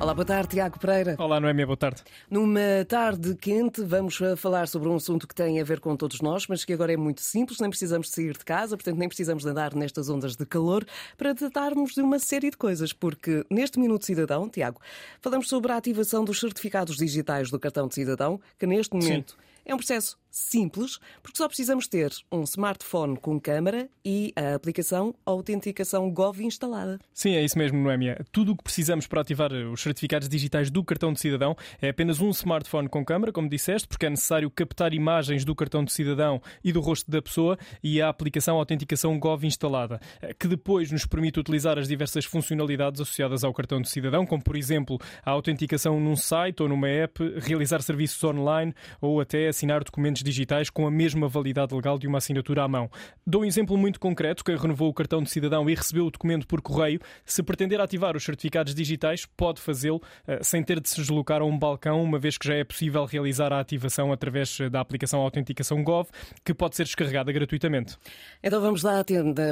Olá, boa tarde, Tiago Pereira. Olá, Noémia, boa tarde. Numa tarde quente, vamos eh, falar sobre um assunto que tem a ver com todos nós, mas que agora é muito simples, nem precisamos sair de casa, portanto, nem precisamos de andar nestas ondas de calor para tratarmos de uma série de coisas, porque neste Minuto Cidadão, Tiago, falamos sobre a ativação dos certificados digitais do cartão de cidadão, que neste momento. Sim. É um processo simples, porque só precisamos ter um smartphone com câmara e a aplicação Autenticação Gov instalada. Sim, é isso mesmo, Noémia. Tudo o que precisamos para ativar os certificados digitais do cartão de cidadão é apenas um smartphone com câmara, como disseste, porque é necessário captar imagens do cartão de cidadão e do rosto da pessoa e a aplicação Autenticação Gov instalada, que depois nos permite utilizar as diversas funcionalidades associadas ao cartão de cidadão, como por exemplo a autenticação num site ou numa app, realizar serviços online ou até assinar documentos digitais com a mesma validade legal de uma assinatura à mão. Dou um exemplo muito concreto. Quem renovou o cartão de cidadão e recebeu o documento por correio, se pretender ativar os certificados digitais, pode fazê-lo uh, sem ter de se deslocar a um balcão, uma vez que já é possível realizar a ativação através eh, da aplicação Autenticação Gov, que pode ser descarregada gratuitamente. Então vamos lá a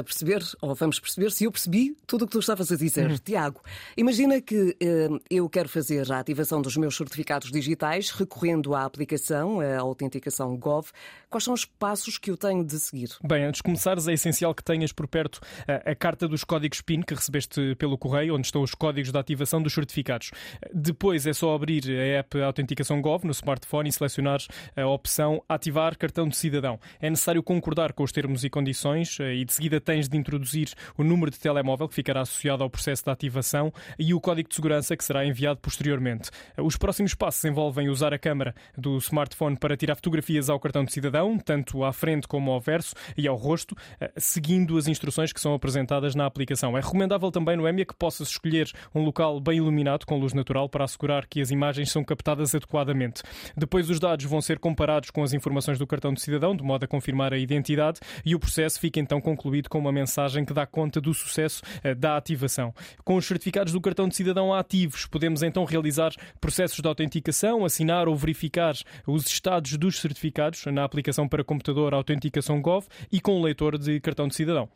perceber, ou vamos perceber se eu percebi tudo o que tu estavas a dizer. Uhum. Tiago, imagina que uh, eu quero fazer a ativação dos meus certificados digitais recorrendo à aplicação, a Autenticação Gov. Quais são os passos que eu tenho de seguir? Bem, antes de começares, é essencial que tenhas por perto a, a carta dos códigos PIN que recebeste pelo correio, onde estão os códigos de ativação dos certificados. Depois é só abrir a app Autenticação Gov no smartphone e selecionar a opção Ativar cartão de cidadão. É necessário concordar com os termos e condições eh, e de seguida tens de introduzir o número de telemóvel que ficará associado ao processo de ativação e o código de segurança que será enviado posteriormente. Os próximos passos envolvem usar a câmera do smartphone para tirar fotografias ao cartão de cidadão, tanto à frente como ao verso e ao rosto, eh, seguindo as instruções que são apresentadas na aplicação. É recomendável também, Noémia, que possas escolher um local bem iluminado com luz natural para assegurar que as imagens são captadas adequadamente. Depois, os dados vão ser comparados com as informações do cartão de cidadão, de modo a confirmar a identidade, e o processo fica então concluído com uma mensagem que dá conta do sucesso eh, da ativação. Com os certificados do cartão de cidadão ativos, podemos então realizar processos de autenticação, assinar ou verificar os estados dos certificados na aplicação para computador Autenticação Gov e com o leitor de cartão de cidadão.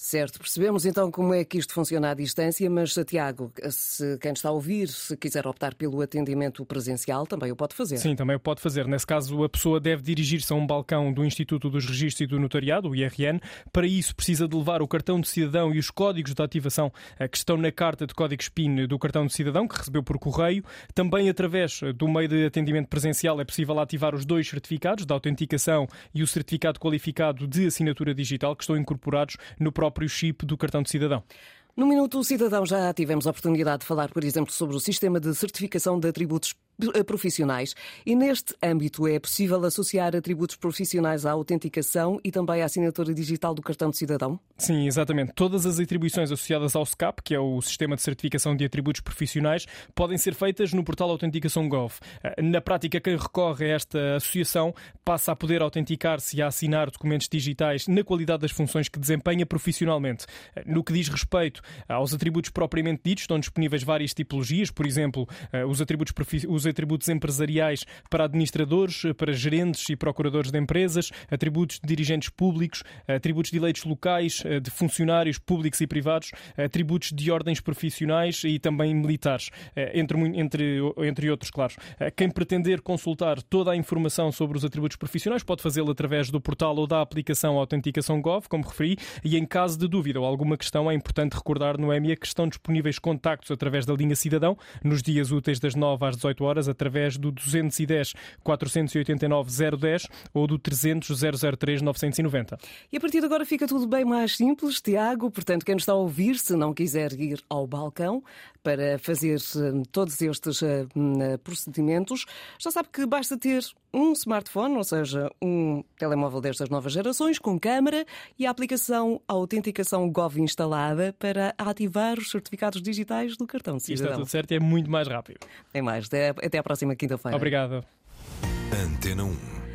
Certo, percebemos então como é que isto funciona à distância, mas Tiago, se quem está a ouvir, se quiser optar pelo atendimento presencial, também o pode fazer. Sim, também o pode fazer. Nesse caso, a pessoa deve dirigir-se a um balcão do Instituto dos Registros e do Notariado, o IRN. Para isso, precisa de levar o cartão de cidadão e os códigos de ativação eh, que estão na carta de códigos PIN do cartão de cidadão, que recebeu por correio. Também, através do meio de atendimento presencial, é possível ativar os dois certificados de autenticação e o certificado qualificado de assinatura digital, que estão incorporados no próprio próprio chip do cartão de cidadão. No Minuto Cidadão já tivemos a oportunidade de falar, por exemplo, sobre o sistema de certificação de atributos profissionais. E neste âmbito é possível associar atributos profissionais à autenticação e também à assinatura digital do cartão de cidadão? Sim, exatamente. Todas as atribuições associadas ao SCAP, que é o Sistema de Certificação de Atributos Profissionais, podem ser feitas no portal Autenticação Gov. Eh, na prática, quem recorre a esta associação passa a poder autenticar-se e a assinar documentos digitais na qualidade das funções que desempenha profissionalmente. Eh, no que diz respeito aos atributos propriamente ditos, estão disponíveis várias tipologias, por exemplo, os atributos, os atributos empresariais para administradores, para gerentes e procuradores de empresas, atributos de dirigentes públicos, atributos de eleitos locais, de funcionários públicos e privados, atributos de ordens profissionais e também militares, entre, entre, entre outros, claro. Quem pretender consultar toda a informação sobre os atributos profissionais pode fazê-lo através do portal ou da aplicação Autenticação Gov, como referi, e em caso de dúvida ou alguma questão, é importante recordar no que estão disponíveis contactos através da linha Cidadão, nos dias úteis das 9 às 18 horas horas através do 210 489 010 ou do 300 003 990. E a partir de agora fica tudo bem mais simples, Tiago. Portanto, quem nos está a ouvir, se não quiser ir ao balcão para fazer hum, todos estes hum, procedimentos, já sabe que basta ter um smartphone, ou seja, um telemóvel destas novas gerações, com câmara e a aplicação a autenticação Gov instalada para ativar os certificados digitais do cartão de cidadão. Isto está tudo certo e é muito mais rápido. É mais. Até à próxima quinta-feira. Obrigado. Antena 1.